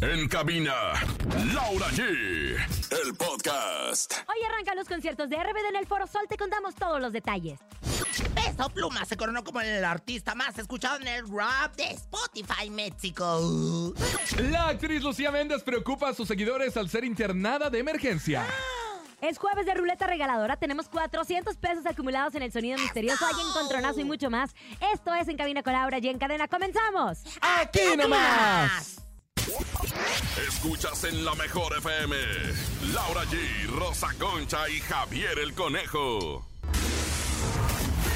En cabina, Laura G. El podcast. Hoy arrancan los conciertos de RBD en el Foro Sol. Te contamos todos los detalles. Peso Pluma se coronó como el artista más escuchado en el rap de Spotify México. La actriz Lucía Méndez preocupa a sus seguidores al ser internada de emergencia. Es jueves de ruleta regaladora. Tenemos 400 pesos acumulados en el sonido misterioso. Hay encontronazo y mucho más. Esto es En Cabina con Laura y en cadena. ¡Comenzamos! ¡Aquí nomás! Escuchas en la mejor FM. Laura G, Rosa Concha y Javier el Conejo.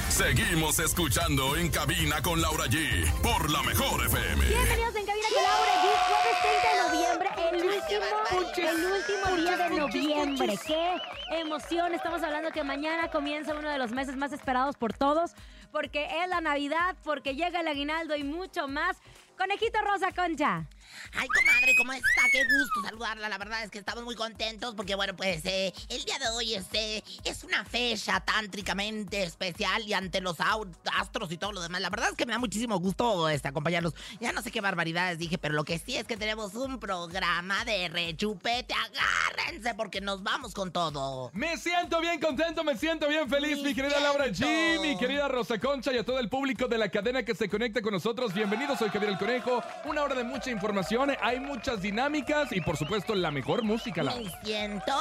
Seguimos escuchando en cabina con Laura G por la mejor FM. Bienvenidos en Cabina con Laura y jueves 30 de noviembre, el último, el último día de noviembre. ¡Qué emoción! Estamos hablando que mañana comienza uno de los meses más esperados por todos, porque es la Navidad, porque llega el aguinaldo y mucho más. Conejito Rosa Concha. Ay, comadre, ¿cómo está? Qué gusto saludarla. La verdad es que estamos muy contentos porque, bueno, pues eh, el día de hoy este, es una fecha tántricamente especial y ante los astros y todo lo demás. La verdad es que me da muchísimo gusto este, acompañarlos. Ya no sé qué barbaridades dije, pero lo que sí es que tenemos un programa de rechupete. Agárrense porque nos vamos con todo. Me siento bien contento, me siento bien feliz, mi querida Laura G, mi querida Rosa Concha y a todo el público de la cadena que se conecta con nosotros. Bienvenidos, soy Javier el Conejo. Una hora de mucha información, hay muchas dinámicas y por supuesto la mejor música. Me siento.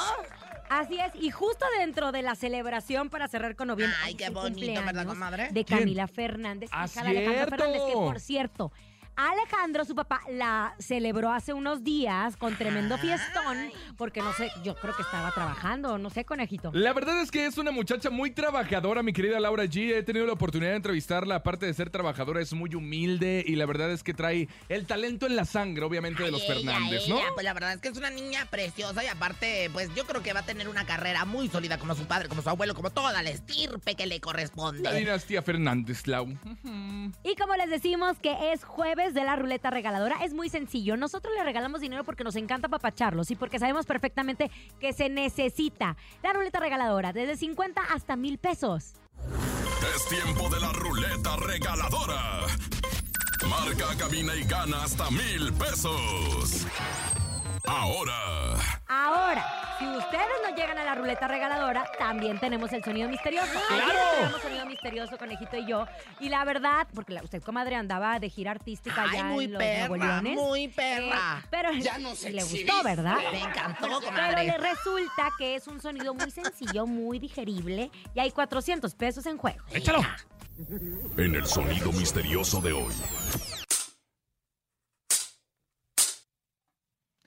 Así es, y justo dentro de la celebración para cerrar con noviembre. Ay, qué bonito, ¿verdad, comadre? De ¿Quién? Camila Fernández, Ah, hija de Alejandro cierto. Fernández, que por cierto. Alejandro, su papá, la celebró hace unos días con tremendo fiestón, porque no sé, yo creo que estaba trabajando, no sé, conejito. La verdad es que es una muchacha muy trabajadora, mi querida Laura G. He tenido la oportunidad de entrevistarla. Aparte de ser trabajadora, es muy humilde y la verdad es que trae el talento en la sangre, obviamente, de los Ay, ella, Fernández, ¿no? ella, Pues la verdad es que es una niña preciosa y aparte, pues yo creo que va a tener una carrera muy sólida como su padre, como su abuelo, como toda la estirpe que le La corresponde. dinastía Fernández, Lau. Y como les decimos que es jueves de la ruleta regaladora, es muy sencillo. Nosotros le regalamos dinero porque nos encanta papacharlos y porque sabemos perfectamente que se necesita. La ruleta regaladora, desde 50 hasta mil pesos. Es tiempo de la ruleta regaladora. Marca, cabina y gana hasta mil pesos. Ahora, Ahora, si ustedes no llegan a la ruleta regaladora, también tenemos el sonido misterioso. Ayer ¡Claro! tenemos sonido misterioso, Conejito y yo. Y la verdad, porque la- usted, comadre, andaba de gira artística Ay, allá muy en los perra, muy perra. Eh, pero Ya nos le gustó. ¿verdad? Me encantó, Pero comadre. le resulta que es un sonido muy sencillo, muy digerible y hay 400 pesos en juego. ¡Échalo! en el sonido misterioso de hoy.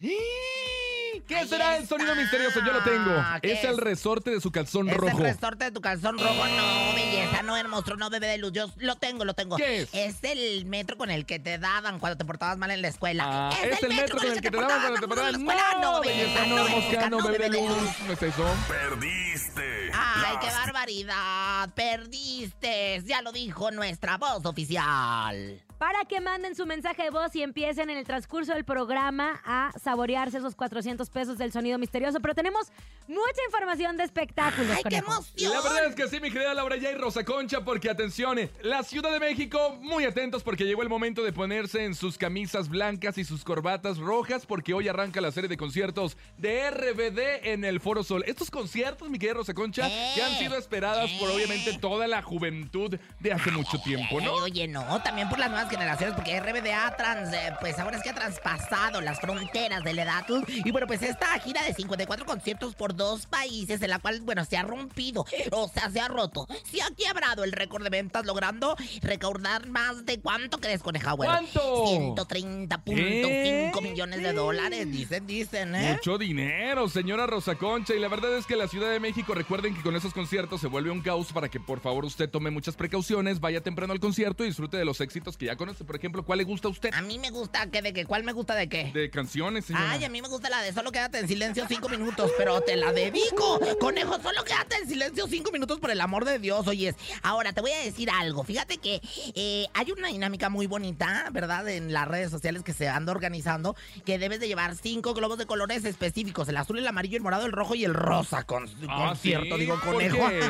¿Qué Ahí será el sonido está. misterioso? Yo lo tengo. ¿Qué Es el es? resorte de su calzón Es rojo. el resorte de tu calzón rojo. No, belleza, no, hermoso, no, bebé de luz. Yo lo tengo, lo tengo. ¿Qué es? Es el metro con el que te daban cuando te portabas mal en la escuela. Ah, es el metro con el que te daban cuando te portabas mal en la escuela. No, belleza, no, mosca, no, bebé de luz. No es eso. Perdiste. Ay, qué barbaridad. Perdiste. Ya lo dijo nuestra voz oficial. Para que manden su mensaje de voz y empiecen en el transcurso del programa a saborearse esos 400 pesos del sonido misterioso. Pero tenemos mucha información de espectáculos, Ay, qué emoción. La verdad es que sí, mi querida Laura ya y Rosa Concha, porque atención, eh, la Ciudad de México, muy atentos porque llegó el momento de ponerse en sus camisas blancas y sus corbatas rojas, porque hoy arranca la serie de conciertos de RBD en el Foro Sol. Estos conciertos, mi querida Rosa Concha, Eh, que han sido esperadas por eh. obviamente toda la juventud de hace mucho tiempo, ¿no? Oye, no, también por las nuevas generaciones, porque RBD ha trans, eh, pues ahora es que ha traspasado las fronteras de la edad. Y bueno, pues esta gira de 54 conciertos por dos países, en la cual, bueno, se ha rompido, o sea, se ha roto, se ha quebrado el récord de ventas, logrando recaudar más de cuánto crees, coneja, bueno, ¿Cuánto? 130.5 ¿Qué? millones de dólares, dicen, dicen, ¿eh? Mucho dinero, señora Rosa Concha. Y la verdad es que la Ciudad de México, recuerden que con esos conciertos se vuelve un caos para que por favor usted tome muchas precauciones, vaya temprano al concierto y disfrute de los éxitos que ya conoce. Por ejemplo, ¿cuál le gusta a usted? A mí me gusta, ¿qué de qué? ¿Cuál me gusta de qué? De canciones, señora. Ay, a mí me gusta la de solo quédate en silencio cinco minutos, pero te la dedico. Conejo, solo quédate en silencio cinco minutos por el amor de Dios. Oyes, ahora te voy a decir algo. Fíjate que eh, hay una dinámica muy bonita, ¿verdad? En las redes sociales que se anda organizando, que debes de llevar cinco globos de colores específicos: el azul, el amarillo, el morado, el rojo y el rosa. Con, Ah, concierto, ¿sí? digo, ¿Por conejo. qué?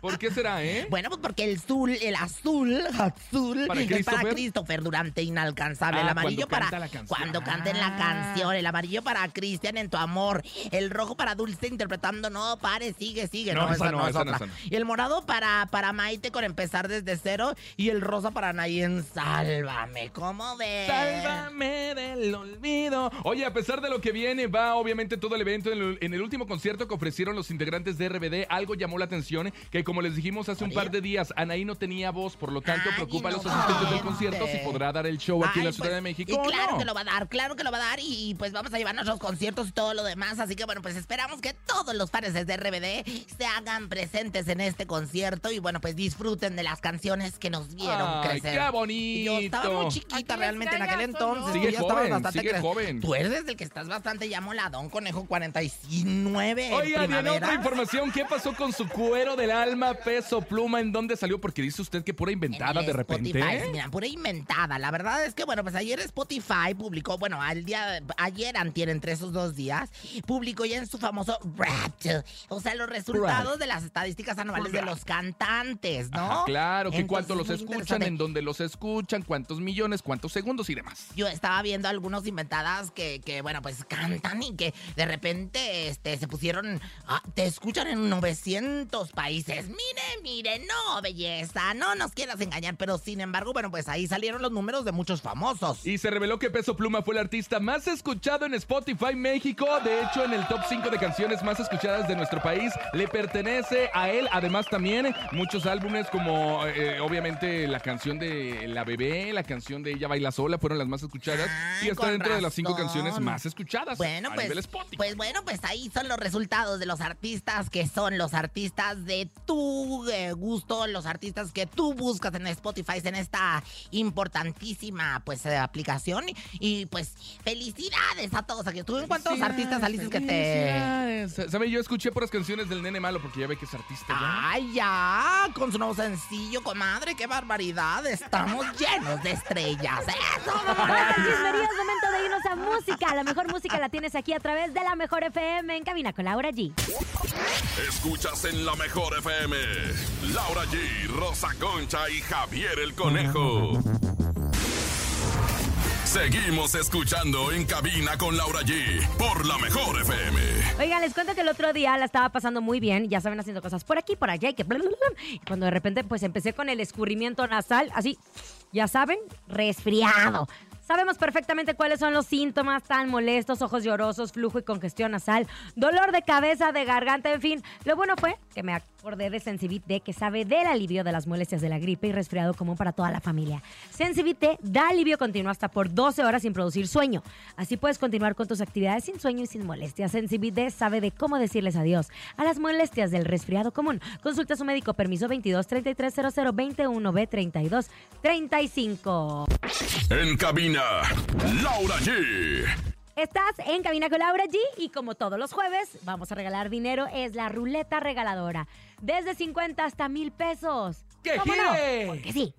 ¿Por qué será, eh? Bueno, pues porque el azul, el azul, azul ¿Para es para Christopher? Christopher Durante inalcanzable. el Ah, amarillo cuando para canta la canción. cuando canten la Ah. canción. El amarillo para Cristian en tu amor. El rojo para Dulce interpretando No pare, sigue, sigue. No, No, esa esa no, no, es esa no, otra. esa no. Y el morado para, para Maite con empezar desde cero. Y el rosa para Nayen Sálvame. ¿Cómo ves? Sálvame del olvido. Oye, a pesar de lo que viene, va obviamente todo el evento. En el, en el último concierto que ofrecieron los integrantes de RBD, algo llamó la atención, que como les dijimos hace un par de días, Anaí no tenía voz, por lo tanto Ay, preocupa a los asistentes del concierto si podrá dar el show aquí en la Ciudad pues, de México. Y claro no. que lo va a dar, claro que lo va a dar. Y pues vamos a llevar nuestros conciertos y todo lo demás. Así que bueno, pues esperamos que todos los fans de RBD se hagan presentes en este concierto. Y bueno, pues disfruten de las canciones que nos vieron Ay, crecer. qué bonito. Yo estaba muy chiquita realmente en aquel entonces. Sigue estabas joven, bastante sigue cre- joven. Tú eres el que estás bastante ya moladón, conejo 49 en Oigan, en otra información, ¿qué pasó con su cuero del alma, peso, pluma? ¿En dónde salió? Porque dice usted que pura inventada En de repente. Spotify, mira, pura inventada. La verdad es que, bueno, pues ayer Spotify publicó, bueno, al día, ayer antier, entre esos dos días, publicó ya en su famoso Wrapped, o sea, los resultados de las estadísticas anuales de los cantantes, ¿no? Ajá, claro, que cuánto los escuchan, en dónde los escuchan, cuántos millones, cuántos segundos y demás. Yo estaba viendo algunos inventadas que, que, bueno, pues cantan y que de repente este, se pusieron. ah, te escuchan en 900 países. Mire, mire, no, belleza, no nos quieras engañar. Pero sin embargo, bueno, pues ahí salieron los números de muchos famosos. Y se reveló que Peso Pluma fue el artista más escuchado en Spotify México. De hecho, en el top 5 de canciones más escuchadas de nuestro país, le pertenece a él. Además, también muchos álbumes como, eh, obviamente, la canción de La Bebé, la canción de Ella Baila Sola, fueron las más escuchadas. Ah, y está dentro de las cinco razón. canciones más escuchadas Bueno, a pues, nivel Spotify. pues bueno, pues ahí son los resultados de los artistas que son los artistas de tu eh, gusto, los artistas que tú buscas en Spotify en esta importantísima pues eh, aplicación y pues felicidades a todos aquí. ¿Tú en cuántos artistas saliste que te. ¿Sabe? Yo escuché puras canciones del Nene Malo porque ya ve que es artista ya. Ay, ya, con su nuevo sencillo, comadre, qué barbaridad. Estamos llenos de estrellas. ¡Eso! Chismerías, momento de irnos a música. La mejor música la tienes aquí a través de la mejor FM en cabina con Laura G. Escuchas en la mejor FM. Laura G, Rosa Concha y Javier el Conejo. Seguimos escuchando en cabina con Laura G por la mejor FM. Oigan, les cuento que el otro día la estaba pasando muy bien, ya saben, haciendo cosas por aquí, por allá, y que bla. Y cuando de repente pues empecé con el escurrimiento nasal, así, ya saben, resfriado. Sabemos perfectamente cuáles son los síntomas tan molestos, ojos llorosos, flujo y congestión nasal, dolor de cabeza, de garganta, en fin. Lo bueno fue que me acordé de Sensibit que sabe del alivio de las molestias de la gripe y resfriado común para toda la familia. Sensibit da alivio continuo hasta por 12 horas sin producir sueño. Así puedes continuar con tus actividades sin sueño y sin molestias. Sensibit sabe de cómo decirles adiós a las molestias del resfriado común. Consulta a su médico. Permiso 22 33 00 21 B 32 35. En cabina, Laura G. Estás en Cabina con Laura G y como todos los jueves vamos a regalar dinero. Es la ruleta regaladora. Desde 50 hasta mil pesos. ¡Que ¿Cómo no? gire! Porque sí.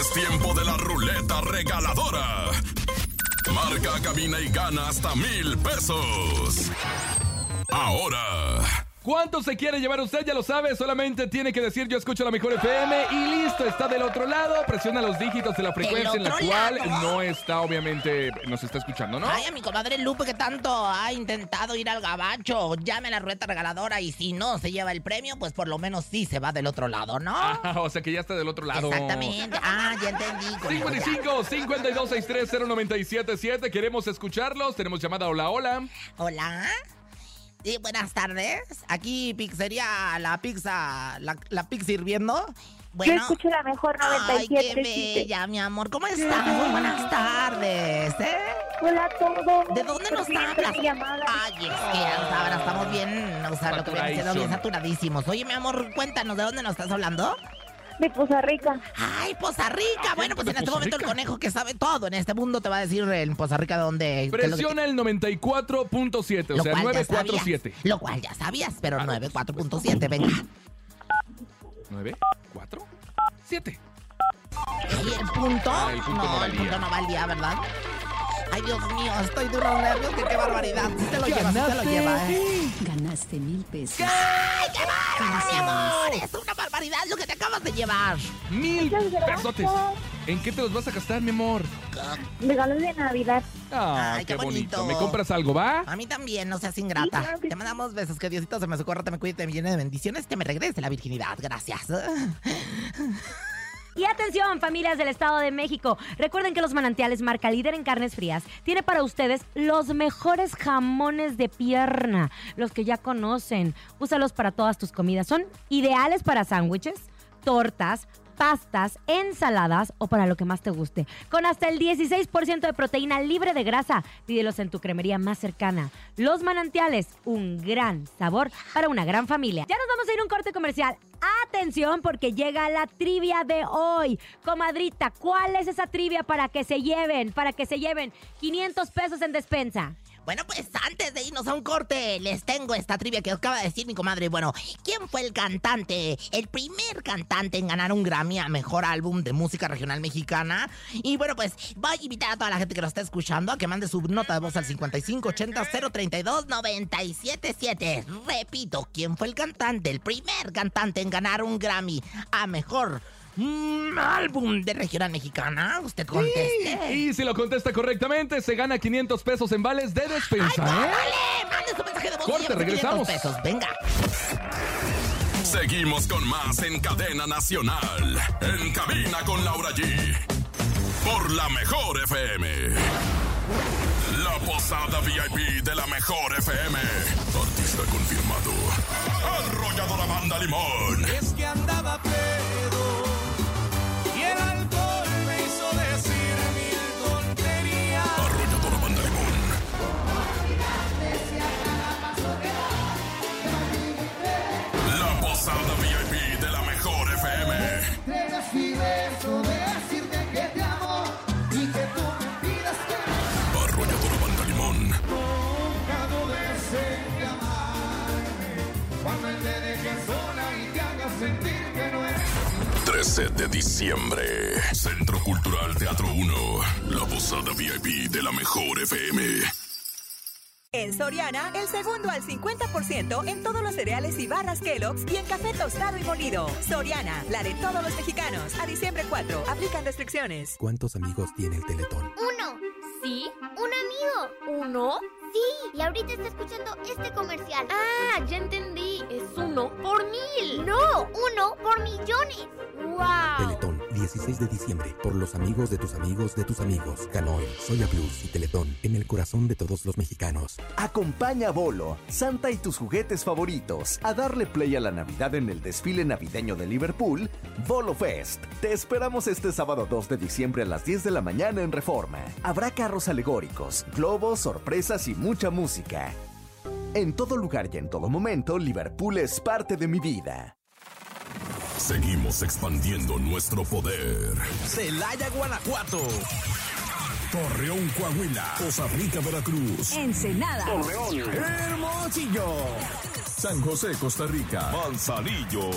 Es tiempo de la ruleta regaladora. Marca, cabina y gana hasta mil pesos. Ahora, ¿Cuánto se quiere llevar usted? Ya lo sabe, solamente tiene que decir yo escucho la mejor FM y listo, está del otro lado, presiona los dígitos de la frecuencia en la cual lado? no está, obviamente, nos está escuchando, ¿no? Ay, a mi comadre Lupe que tanto ha intentado ir al gabacho. Llame a la rueda regaladora y si no se lleva el premio, pues por lo menos sí se va del otro lado, ¿no? Ah, o sea que ya está del otro lado. Exactamente. Ah, ya entendí. conejo, ya. 55 52 63 0977 queremos escucharlos. Tenemos llamada hola hola. Hola. Sí, buenas tardes. Aquí pizzería, la pizza, la, la pizza hirviendo. Yo escucho la mejor Ay, qué 97.7. bella, mi amor. ¿Cómo estás? Muy buenas tardes, ¿eh? Hola a todos. ¿De dónde nos hablas? Ay, es que saben, estamos bien, o sea, lo que viene siendo bien Saturadísimo. saturadísimos. Oye, mi amor, cuéntanos, ¿de dónde nos estás hablando? De Poza Rica. Ay, Poza Rica. Bueno, pues en este momento el conejo que sabe todo en este mundo te va a decir en Poza Rica dónde... Presiona el 94.7, o sea, cual ya 947. sabías, Lo cual ya sabías, pero Ah, 94.7, venga. 9 4 7. ¿Y el punto? Ah, el punto no el punto no valía, ¿verdad? Ay, Dios mío, estoy de unos nervios que qué barbaridad. Si te lo llevas, si te lo lleva, ¿eh? Ganaste mil pesos. ¡Ay, qué bárbaro, mi amor! Es una barbaridad lo que te acabas de llevar. Mil pesotes. ¿En qué te los vas a gastar, mi amor? Regalos de Navidad. Ah, Ay, qué, qué bonito. bonito. ¿Me compras algo, va? A mí también, no seas Sí, ingrata. claro que Te mandamos besos, que Diosito se me socorra, te me cuide, te me llene de bendiciones, que me regrese la virginidad. Gracias. Y atención, familias del Estado de México. Recuerden que los manantiales marca líder en carnes frías tiene para ustedes los mejores jamones de pierna, los que ya conocen. Úsalos para todas tus comidas. Son ideales para sándwiches, tortas, pastas, ensaladas o para lo que más te guste. Con hasta el 16% de proteína libre de grasa. Pídelos en tu cremería más cercana. Los manantiales, un gran sabor para una gran familia. Ya nos vamos a ir a un corte comercial. Atención porque llega la trivia de hoy. Comadrita, ¿cuál es esa trivia para que se lleven? Para que se lleven 500 pesos en despensa. Bueno, pues antes de irnos a un corte, les tengo esta trivia que acaba de decir mi comadre. Bueno, ¿quién fue el cantante, el primer cantante en ganar un Grammy a Mejor Álbum de Música Regional Mexicana? Y bueno, pues voy a invitar a toda la gente que nos está escuchando a que mande su nota de voz al 5580-032-977. Repito, ¿quién fue el cantante, el primer cantante en ganar un Grammy a Mejor mm, Álbum de Regional Mexicana? Usted conteste. Y si lo contesta correctamente, se gana 500 pesos en vales de despensa, ¿eh? ¡Dale! ¡Mande su mensaje de voz Corte, llévese 500 regresamos. pesos. Venga. Seguimos con más en cadena nacional. En cabina con Laura G. Por la mejor FM. La posada VIP de la mejor FM. Artista confirmado. Arrolladora Banda Limón. Es que andaba pedo 13 de diciembre. Centro Cultural Teatro 1. La posada VIP de la mejor FM. En Soriana, el segundo al 50% en todos los cereales y barras Kellogg's y en café tostado y molido. Soriana, la de todos los mexicanos. A diciembre 4, aplican restricciones. ¿Cuántos amigos tiene el Teletón? Uno. ¿Sí? ¿Un amigo? ¿Uno? Sí. Y ahorita está escuchando este comercial. Ah, ya entendí. Es uno por mil. No, uno por millones. ¡Wow! Teletón, 16 de diciembre. Por los amigos de tus amigos de tus amigos. Canoe, Soya Plus y Teletón. En el corazón de todos los mexicanos. Acompaña a Bolo, Santa y tus juguetes favoritos a darle play a la Navidad en el desfile navideño de Liverpool, Bolo Fest. Te esperamos este sábado 2 de diciembre a las 10 de la mañana en Reforma. Habrá carros alegóricos, globos, sorpresas y mucha música. En todo lugar y en todo momento, Liverpool es parte de mi vida. Seguimos expandiendo nuestro poder. Celaya, Guanajuato. Torreón, Coahuila. Costa Rica, Veracruz. Ensenada. Hermosillo. San José, Costa Rica. Manzanillo.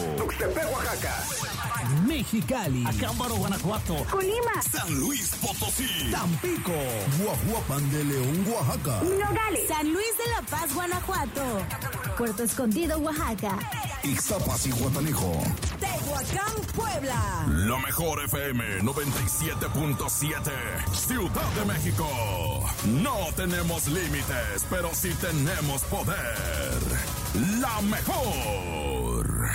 Mexicali. Acámbaro, Guanajuato. Colima. San Luis Potosí. Tampico. Guajuapan de León, Oaxaca. Nogales. San Luis de la Paz, Guanajuato. Puerto Escondido, Oaxaca. Ixtapas y Guatanejo. Tehuacán, Puebla. La mejor FM 97.7. Ciudad de México. No tenemos límites, pero sí tenemos poder. La mejor.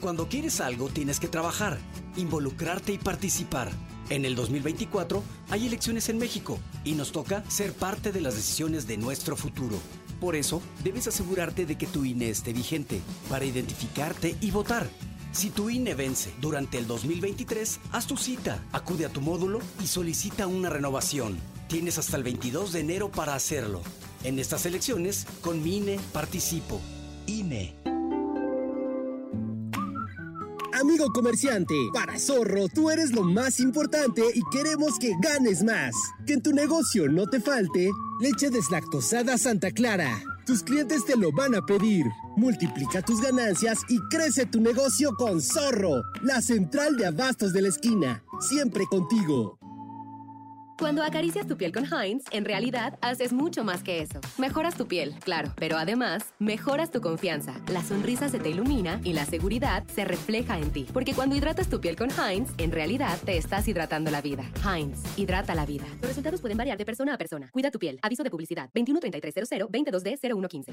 Cuando quieres algo tienes que trabajar, involucrarte y participar. En el 2024 hay elecciones en México y nos toca ser parte de las decisiones de nuestro futuro. Por eso, debes asegurarte de que tu INE esté vigente para identificarte y votar. Si tu INE vence durante el 2023, haz tu cita, acude a tu módulo y solicita una renovación. Tienes hasta el 22 de enero para hacerlo. En estas elecciones, con mi INE participo. INE. Amigo comerciante, para Zorro tú eres lo más importante y queremos que ganes más. Que en tu negocio no te falte leche deslactosada Santa Clara. Tus clientes te lo van a pedir. Multiplica tus ganancias y crece tu negocio con Zorro, la central de abastos de la esquina. Siempre contigo. Cuando acaricias tu piel con Heinz, en realidad haces mucho más que eso. Mejoras tu piel, claro, pero además mejoras tu confianza. La sonrisa se te ilumina y la seguridad se refleja en ti. Porque cuando hidratas tu piel con Heinz, en realidad te estás hidratando la vida. Heinz, hidrata la vida. Los resultados pueden variar de persona a persona. Cuida tu piel. Aviso de publicidad 213300 22D 0115.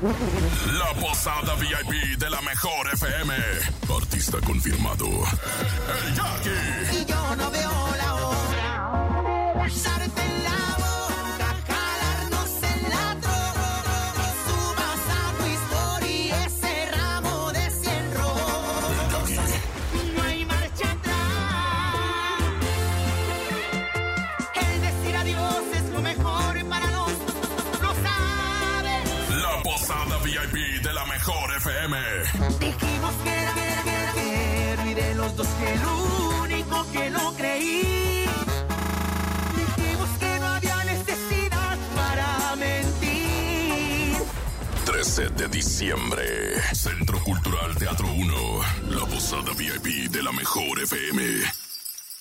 La posada VIP de la mejor FM. Artista confirmado. El Jackie. Y yo no veo la hora. En la Dijimos que era, que era, que era, que era, y de los dos que el único que no creí. Dijimos que no había necesidad para mentir. 13 de diciembre. Centro Cultural Teatro 1. La posada VIP de la mejor FM.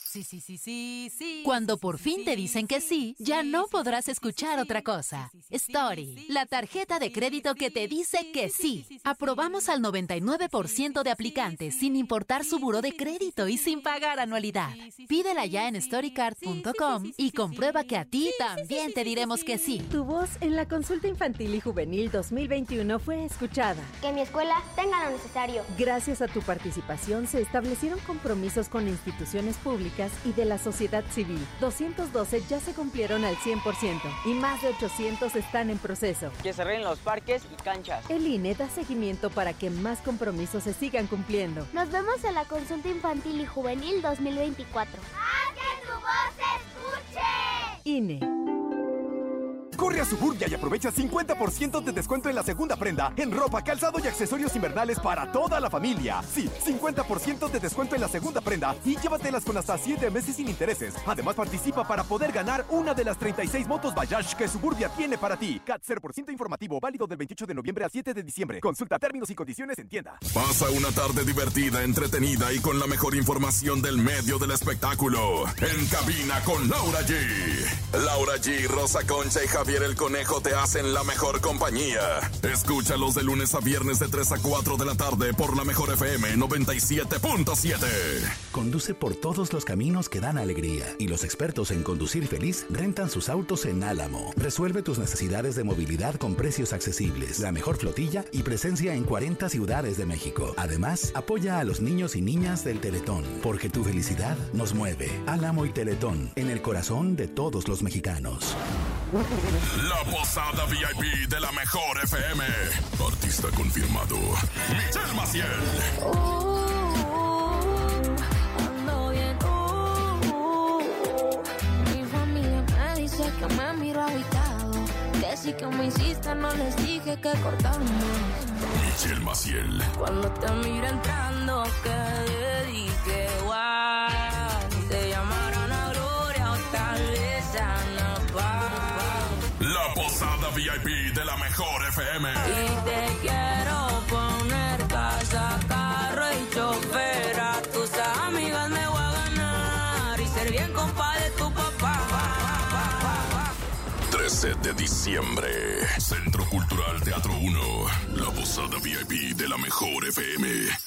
Sí, sí, sí, sí, sí. Cuando por fin te dicen que sí, ya no podrás escuchar otra cosa. Story, la tarjeta de crédito que te dice que sí. Aprobamos al 99% de aplicantes sin importar su buro de crédito y sin pagar anualidad. Pídela ya en storycard.com y comprueba que a ti también te diremos que sí. Tu voz en la consulta infantil y juvenil 2021 fue escuchada. Que mi escuela tenga lo necesario. Gracias a tu participación se establecieron compromisos con instituciones públicas y de la sociedad civil. 212 ya se cumplieron al 100% y más de 800 están en proceso. Que se arreglen los parques y canchas. El INE da seguimiento para que más compromisos se sigan cumpliendo. Nos vemos en la consulta infantil y juvenil 2024. ¡Haz que tu voz se escuche! INE. Corre a Suburbia y aprovecha 50% de descuento en la segunda prenda en ropa, calzado y accesorios invernales para toda la familia. Sí, 50% de descuento en la segunda prenda y llévatelas con hasta 7 meses sin intereses. Además participa para poder ganar una de las 36 motos Bayash que Suburbia tiene para ti. CAT 0% informativo válido del 28 de noviembre al 7 de diciembre. Consulta términos y condiciones en tienda. Pasa una tarde divertida, entretenida y con la mejor información del medio del espectáculo. En cabina con Laura G. Laura G, Rosa Concha y Javier el Conejo te hacen la mejor compañía. Escúchalos de lunes a viernes de 3 a 4 de la tarde por la mejor FM 97.7. Conduce por todos los caminos que dan alegría y los expertos en conducir feliz rentan sus autos en Álamo. Resuelve tus necesidades de movilidad con precios accesibles, la mejor flotilla y presencia en 40 ciudades de México. Además, apoya a los niños y niñas del Teletón, porque tu felicidad nos mueve. Álamo y Teletón, en el corazón de todos los mexicanos. La posada VIP de la mejor FM. Artista confirmado. Michelle Maciel. Ando bien, uh, uh. Mi familia me dice que me miro agüitado. Que sí que me insiste, no les dije que cortamos. Michelle Maciel. Cuando te mira entrando, que dedique, wow. VIP de la mejor FM. Y te quiero poner casa, carro y chofer. A tus amigas me voy a ganar y ser bien compa de tu papá. 13 de diciembre. Centro Cultural Teatro 1. La posada VIP de la mejor FM.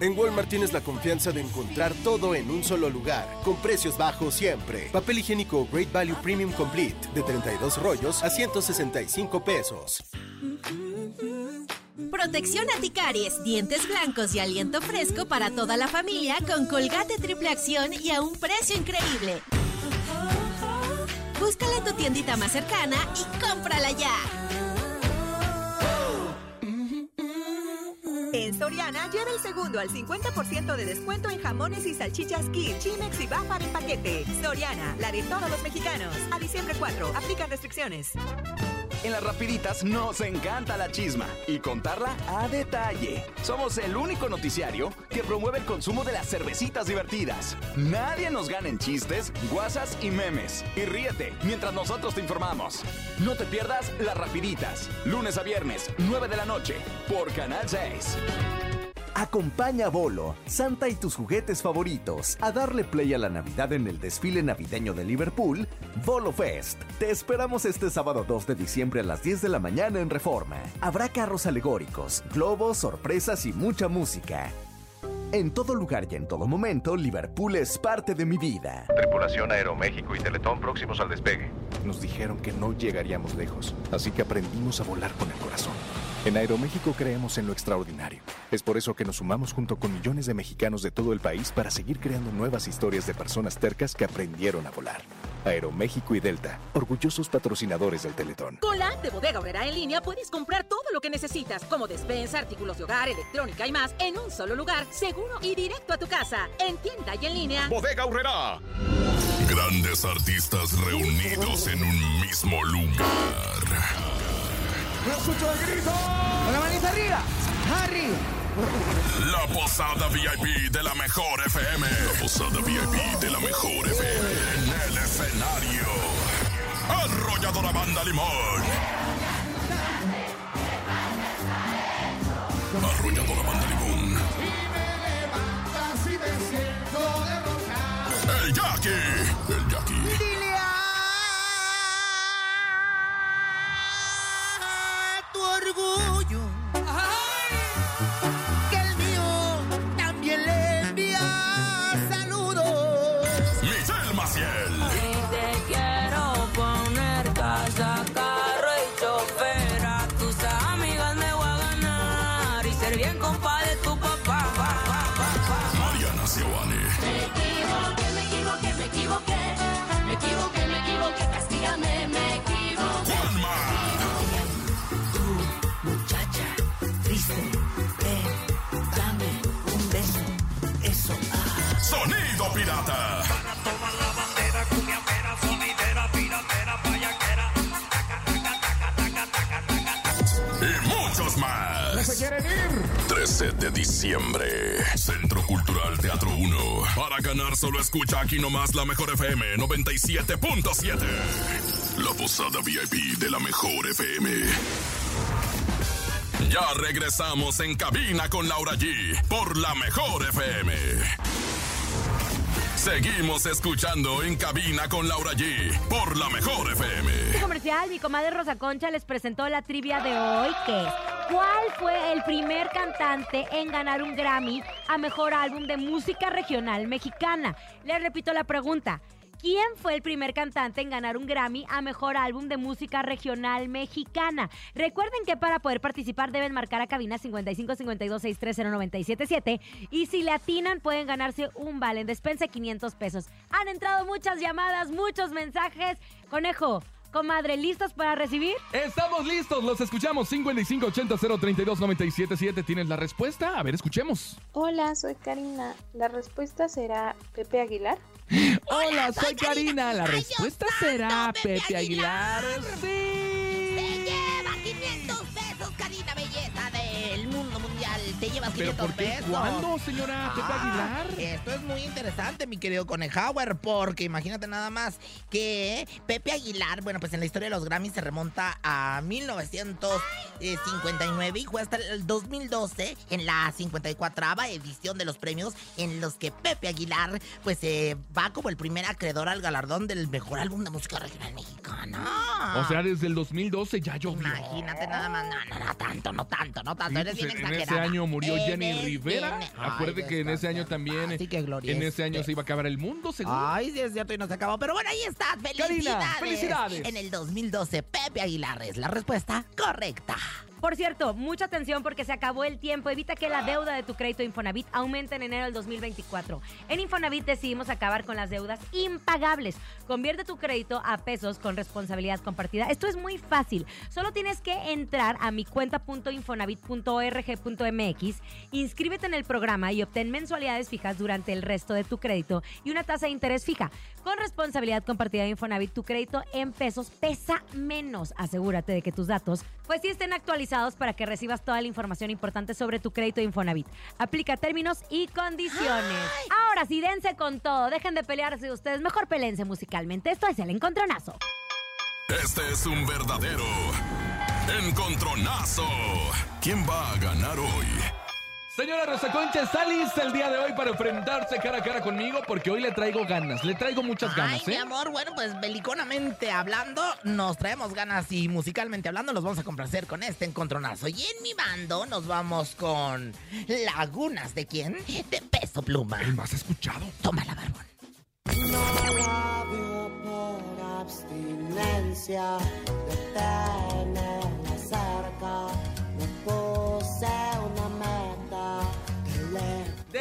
En Walmart tienes la confianza de encontrar todo en un solo lugar, con precios bajos siempre. Papel higiénico Great Value Premium Complete de 32 rollos a 165 pesos. Protección anticaries, dientes blancos y aliento fresco para toda la familia con Colgate Triple Acción y a un precio increíble. Búscala en tu tiendita más cercana y cómprala ya. Soriana lleva el segundo al 50% de descuento en jamones y salchichas Kir, Chimex y Bafar en paquete. Soriana, la de todos los mexicanos. A diciembre 4, aplican restricciones. En las rapiditas nos encanta la chisma y contarla a detalle. Somos el único noticiario que promueve el consumo de las cervecitas divertidas. Nadie nos gana en chistes, guasas y memes. Y ríete mientras nosotros te informamos. No te pierdas las rapiditas. Lunes a viernes, 9 de la noche, por Canal 6. Acompaña a Bolo, Santa y tus juguetes favoritos a darle play a la Navidad en el desfile navideño de Liverpool, Bolo Fest. Te esperamos este sábado 2 de diciembre a las 10 de la mañana en Reforma. Habrá carros alegóricos, globos, sorpresas y mucha música. En todo lugar y en todo momento, Liverpool es parte de mi vida. Tripulación Aeroméxico y Teletón próximos al despegue. Nos dijeron que no llegaríamos lejos, así que aprendimos a volar con el corazón. En Aeroméxico creemos en lo extraordinario. Es por eso que nos sumamos junto con millones de mexicanos de todo el país para seguir creando nuevas historias de personas tercas que aprendieron a volar. Aeroméxico y Delta, orgullosos patrocinadores del Teletón. Con la app de Bodega Horrera en línea puedes comprar todo lo que necesitas, como despensa, artículos de hogar, electrónica y más, en un solo lugar, seguro y directo a tu casa, en tienda y en línea. Bodega Horrera. Grandes artistas reunidos en un mismo lugar. ¡No escucho el grito! ¡Con la manita arriba! ¡Arriba! La posada VIP de la mejor FM. La posada VIP de la mejor FM. En el escenario. Arrolladora Banda Limón. Arrolladora Banda Limón. Pirata. Y muchos más. ¿No se quieren ir? 13 de diciembre. Centro Cultural Teatro 1. Para ganar solo escucha aquí nomás la mejor FM 97.7. La posada VIP de la mejor FM. Ya regresamos en cabina con Laura G por la mejor FM. Seguimos escuchando en cabina con Laura G por la mejor FM. comercial, mi comadre Rosa Concha les presentó la trivia de hoy, que es ¿Cuál fue el primer cantante en ganar un Grammy a Mejor Álbum de Música Regional Mexicana? Les repito la pregunta. ¿Quién fue el primer cantante en ganar un Grammy a Mejor Álbum de Música Regional Mexicana? Recuerden que para poder participar deben marcar a cabina 55 52 630 977 y si le atinan pueden ganarse un vale en despensa de 500 pesos. Han entrado muchas llamadas, muchos mensajes. Conejo, comadre, ¿listos para recibir? Estamos listos, los escuchamos. 5580-032-977. ¿Tienes la respuesta? A ver, escuchemos. Hola, soy Karina. La respuesta será Pepe Aguilar. Hola, soy Karina. La respuesta será Pepe Aguilar. ¿Pero 500 por qué? pesos. ¿Cuándo, señora Pepe Ah, Aguilar? Esto es muy interesante, mi querido Conejauer, porque imagínate nada más que Pepe Aguilar, bueno, pues en la historia de los Grammys se remonta a 1959 y fue hasta el 2012 en la 54 edición de los premios en los que Pepe Aguilar pues eh, va como el primer acreedor al galardón del mejor álbum de música regional mexicana. O sea, desde el 2012 ya llovió. Imagínate nada más. No, no, no tanto, no tanto, no tanto. Eres pues, bien en ese año murió Jenny Eres Rivera. bien- Acuérdate Ay, que en ese año también. Así que gloria En ese año se iba a acabar el mundo, seguro. Ay, sí es cierto y no se acabó. Pero bueno, ahí está. ¡Felicidades! felicidades. En el 2012, Pepe Aguilar es la respuesta correcta. Por cierto, mucha atención porque se acabó el tiempo. Evita que la deuda de tu crédito Infonavit aumente en enero del 2024. En Infonavit decidimos acabar con las deudas impagables. Convierte tu crédito a pesos con responsabilidad compartida. Esto es muy fácil. Solo tienes que entrar a mi cuenta.infonavit.org.mx, inscríbete en el programa y obtén mensualidades fijas durante el resto de tu crédito y una tasa de interés fija. Con responsabilidad compartida de Infonavit, tu crédito en pesos pesa menos. Asegúrate de que tus datos pues sí estén actualizados para que recibas toda la información importante sobre tu crédito Infonavit. Aplica términos y condiciones. Ahora sí, dense con todo. Dejen de pelearse ustedes. Mejor pelense musicalmente. Esto es el encontronazo. Este es un verdadero encontronazo. ¿Quién va a ganar hoy? Señora Rosa Concha, ¿está lista el día de hoy para enfrentarse cara a cara conmigo? Porque hoy le traigo ganas, le traigo muchas Ay, ganas, mi ¿eh? amor, bueno, pues beliconamente hablando, nos traemos ganas y musicalmente hablando, los vamos a complacer con este encontronazo. Y en mi bando nos vamos con Lagunas de quién? De Peso Pluma. El más escuchado. Toma la barbón. por abstinencia de tenerla cerca.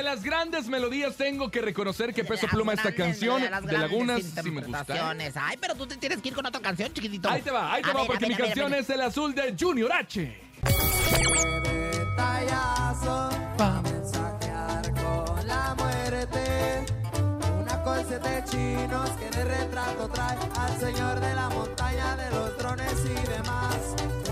De las grandes melodías tengo que reconocer que Peso Pluma esta canción de las de grandes Lagunas sí me gusta. Ay, pero tú te tienes que ir con otra canción, chiquitito. Ahí te va, ahí te A va, ver, porque mi ver, ver, canción es El Azul de Junior H. tallazo pa' mensajear con la muerte. Una cosa de chinos que de retrato trae al señor de la montaña de los drones y demás.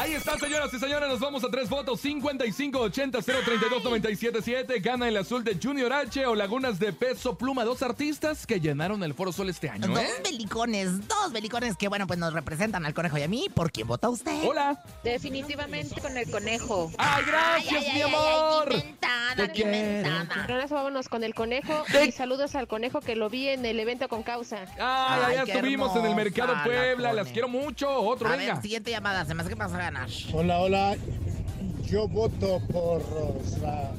Ahí está, señoras y señores, nos vamos a tres votos. 5580-032-977. Gana el azul de Junior H o Lagunas de Peso Pluma. Dos artistas que llenaron el Foro Sol este año, Dos ¿eh? belicones, dos belicones que, bueno, pues nos representan al conejo y a mí. ¿Por quién vota usted? Hola. Definitivamente con el conejo. ¡Ay, gracias, Ay, ay, mi amor! ay, inventada, Te inventada. Ahora vámonos con el conejo y saludos al conejo que lo vi en el evento con causa. Ay, allá qué estuvimos en el Mercado la Puebla. Las quiero mucho. Otro, A venga. ver, siguiente llamada, se me hace que vas a ganar. Hola, hola. Yo voto por Rosa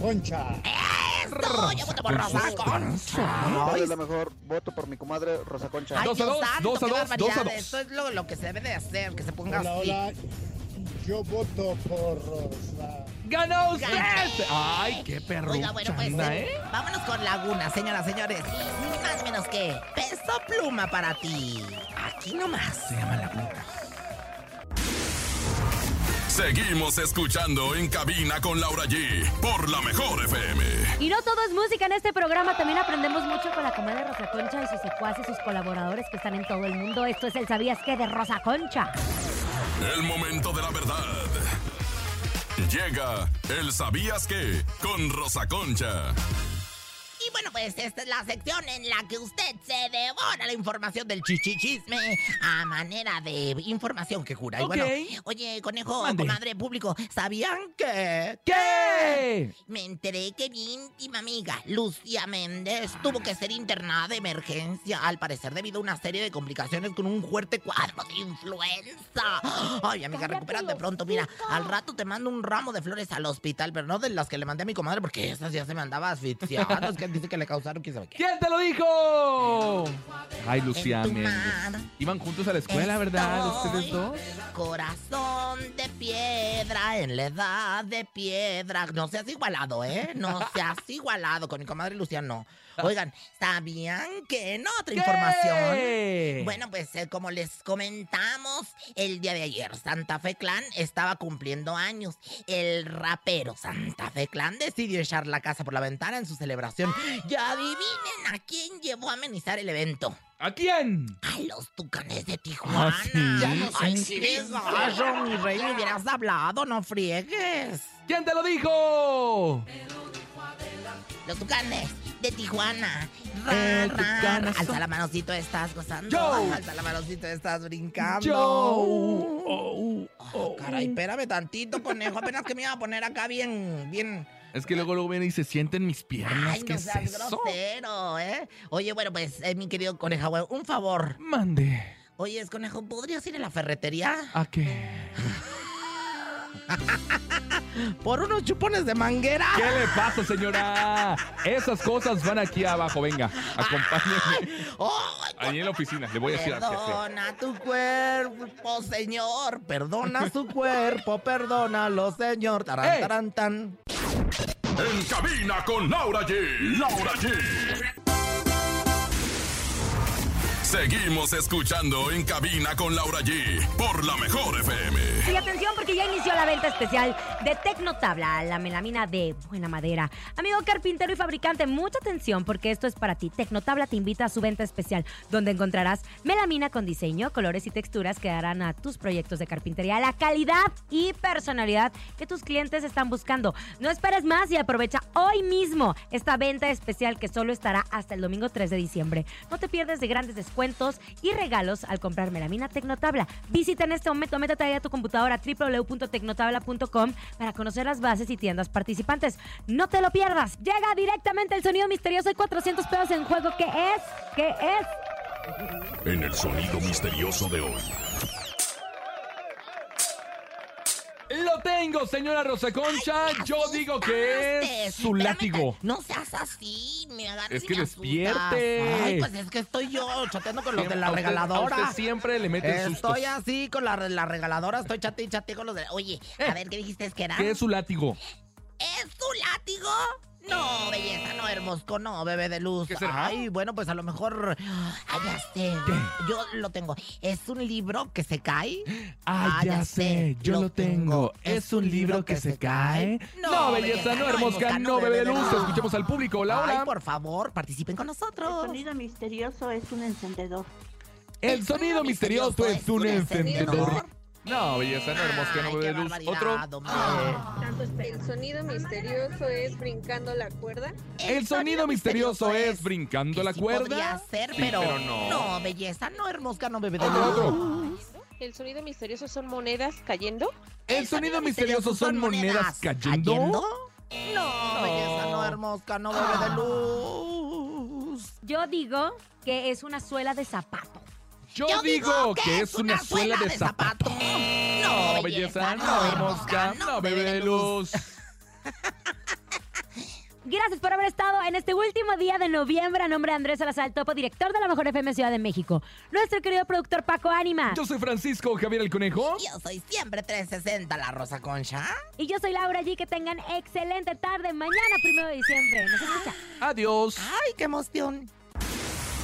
Concha. ¡Eso! Yo voto por Rosa Concha. ¿Cuál es la mejor? Voto por mi comadre Rosa Concha. Ay, Dos a Dios dos, santo, dos a qué dos, barbaridad. dos a dos. Esto es lo, lo que se debe de hacer, que se ponga Hola, así. hola. Yo voto por Rosa. ¡Ganó usted! Gané. ¡Ay, qué perro! Oiga, bueno, pues eh, ¿eh? vámonos con Laguna, señoras, señores. Ni más ni menos que peso pluma para ti. Aquí nomás. Se llama Laguna. Seguimos escuchando en cabina con Laura G por la mejor FM. Y no todo es música en este programa, también aprendemos mucho con la comadre Rosa Concha y sus secuaces, sus colaboradores que están en todo el mundo. Esto es el ¿Sabías qué? de Rosa Concha. El momento de la verdad. Llega el ¿Sabías qué? con Rosa Concha. Y bueno, pues esta es la sección en la que usted se devora la información del chichichisme a manera de información que cura. Y Ok. bueno, oye, conejo, Mande. comadre público, ¿sabían que? ¿Qué? Me enteré que mi íntima amiga Lucia Méndez tuvo que ser internada de emergencia, al parecer debido a una serie de complicaciones con un fuerte cuadro de influenza. Ay, amiga, recupérate pronto. Mira, al rato te mando un ramo de flores al hospital, pero no de las que le mandé a mi comadre, porque esas ya se me andaba asfixiando. es que dice que le causaron quién sabe qué. ¿Quién te lo dijo? Ay, Lucía En tu Iban juntos a la escuela, ¿verdad? Ustedes dos. Corazón de piedra en la edad de piedra. No seas igualado, ¿eh? No seas igualado. Con mi comadre Lucía no. Oigan, ¿sabían que en otra información? Bueno, pues eh, como les comentamos el día de ayer, Santa Fe Clan estaba cumpliendo años. El rapero Santa Fe Clan decidió echar la casa por la ventana en su celebración. Y adivinen a quién llevó a amenizar el evento. ¿A quién? A los tucanes de Tijuana. ¿Ah, sí? Ya no sé Ay, gallo, mi rey, me hubieras hablado, no friegues. ¿Quién te lo dijo? Los tucanes de Tijuana. Ra, El ra. Alza la manocito, estás gozando. Yo. Alza la manocito, estás brincando. Yo. Oh, caray, espérame tantito, conejo. Apenas que me iba a poner acá bien, bien. Es que luego luego viene y se sienten mis piernas. Ay, ¿Qué no es seas eso? grosero, ¿eh? Oye, bueno, pues, eh, mi querido conejo, güey, un favor. Mande. Oye, conejo, ¿podrías ir a la ferretería? ¿A qué? Por unos chupones de manguera. ¿Qué le pasa, señora? Esas cosas van aquí abajo. Venga, acompáñenme. Ahí en la oficina. Le voy a decir. Perdona tu cuerpo, señor. Perdona su cuerpo, perdónalo, señor. Tarán, tarán, tan. En cabina con Laura G. Laura G. Seguimos escuchando en cabina con Laura G. Por la mejor FM. Y atención porque ya inició la venta especial de Tecnotabla, la melamina de buena madera. Amigo carpintero y fabricante, mucha atención porque esto es para ti. Tecnotabla te invita a su venta especial, donde encontrarás melamina con diseño, colores y texturas que darán a tus proyectos de carpintería la calidad y personalidad que tus clientes están buscando. No esperes más y aprovecha hoy mismo esta venta especial que solo estará hasta el domingo 3 de diciembre. No te pierdes de grandes descuentos y regalos al comprar melamina Tecnotabla. Visita en este momento, métete ahí a tu computadora www.tecnotabla.com para conocer las bases y tiendas participantes. No te lo pierdas. Llega directamente el sonido misterioso. Hay 400 pesos en juego. ¿Qué es? ¿Qué es? En el sonido misterioso de hoy. Lo tengo, señora Rosa Concha. Yo digo que es su látigo. No seas así, me agarras Es y que me despierte. Ay, pues es que estoy yo chateando con los de la A usted- regaladora. a usted siempre le meten sustos. Estoy así con la, la regaladora, estoy chate y chate con los de... Oye, a ver, ¿qué dijiste que era? Eh. ¿Qué es su látigo? ¿Es tu látigo? No, belleza, no, hermosco, no, bebé de luz. ¿Qué será? Ay, bueno, pues a lo mejor... Ay, ya sé. Yo lo tengo. ¿Es un libro que se cae? Ah, ya sé, yo lo tengo. ¿Es un libro que se cae? No, belleza, no, hermosa, no, bebé de luz. Escuchemos al público. Hola, Ay, hola. por favor, participen con nosotros. El sonido misterioso es un encendedor. El sonido misterioso es un encendedor. No, belleza, no, hermosa, no, bebé de luz. Otro. El sonido misterioso es brincando la cuerda. El sonido misterioso es brincando la cuerda. Podría ser, Sí, pero, no. no, belleza, no, hermosa, no, bebé de luz. otro. El sonido misterioso son monedas cayendo. El sonido misterioso son monedas cayendo. No, belleza, no, hermosa, no, bebé de luz. Yo digo que es una suela de zapato. Yo, digo que es una suela de zapato. No, belleza, no, hermosa, no, bebé de luz. Gracias por haber estado en este último día de noviembre a nombre de Andrés Salazar Topo, director de la Mejor FM Ciudad de México. Nuestro querido productor Paco Ánima. Yo soy Francisco Javier el Conejo. Yo soy siempre 360, la Rosa Concha. Y yo soy Laura G. Que tengan excelente tarde. Mañana, primero de diciembre. Nos escucha. Adiós. Ay, qué emoción.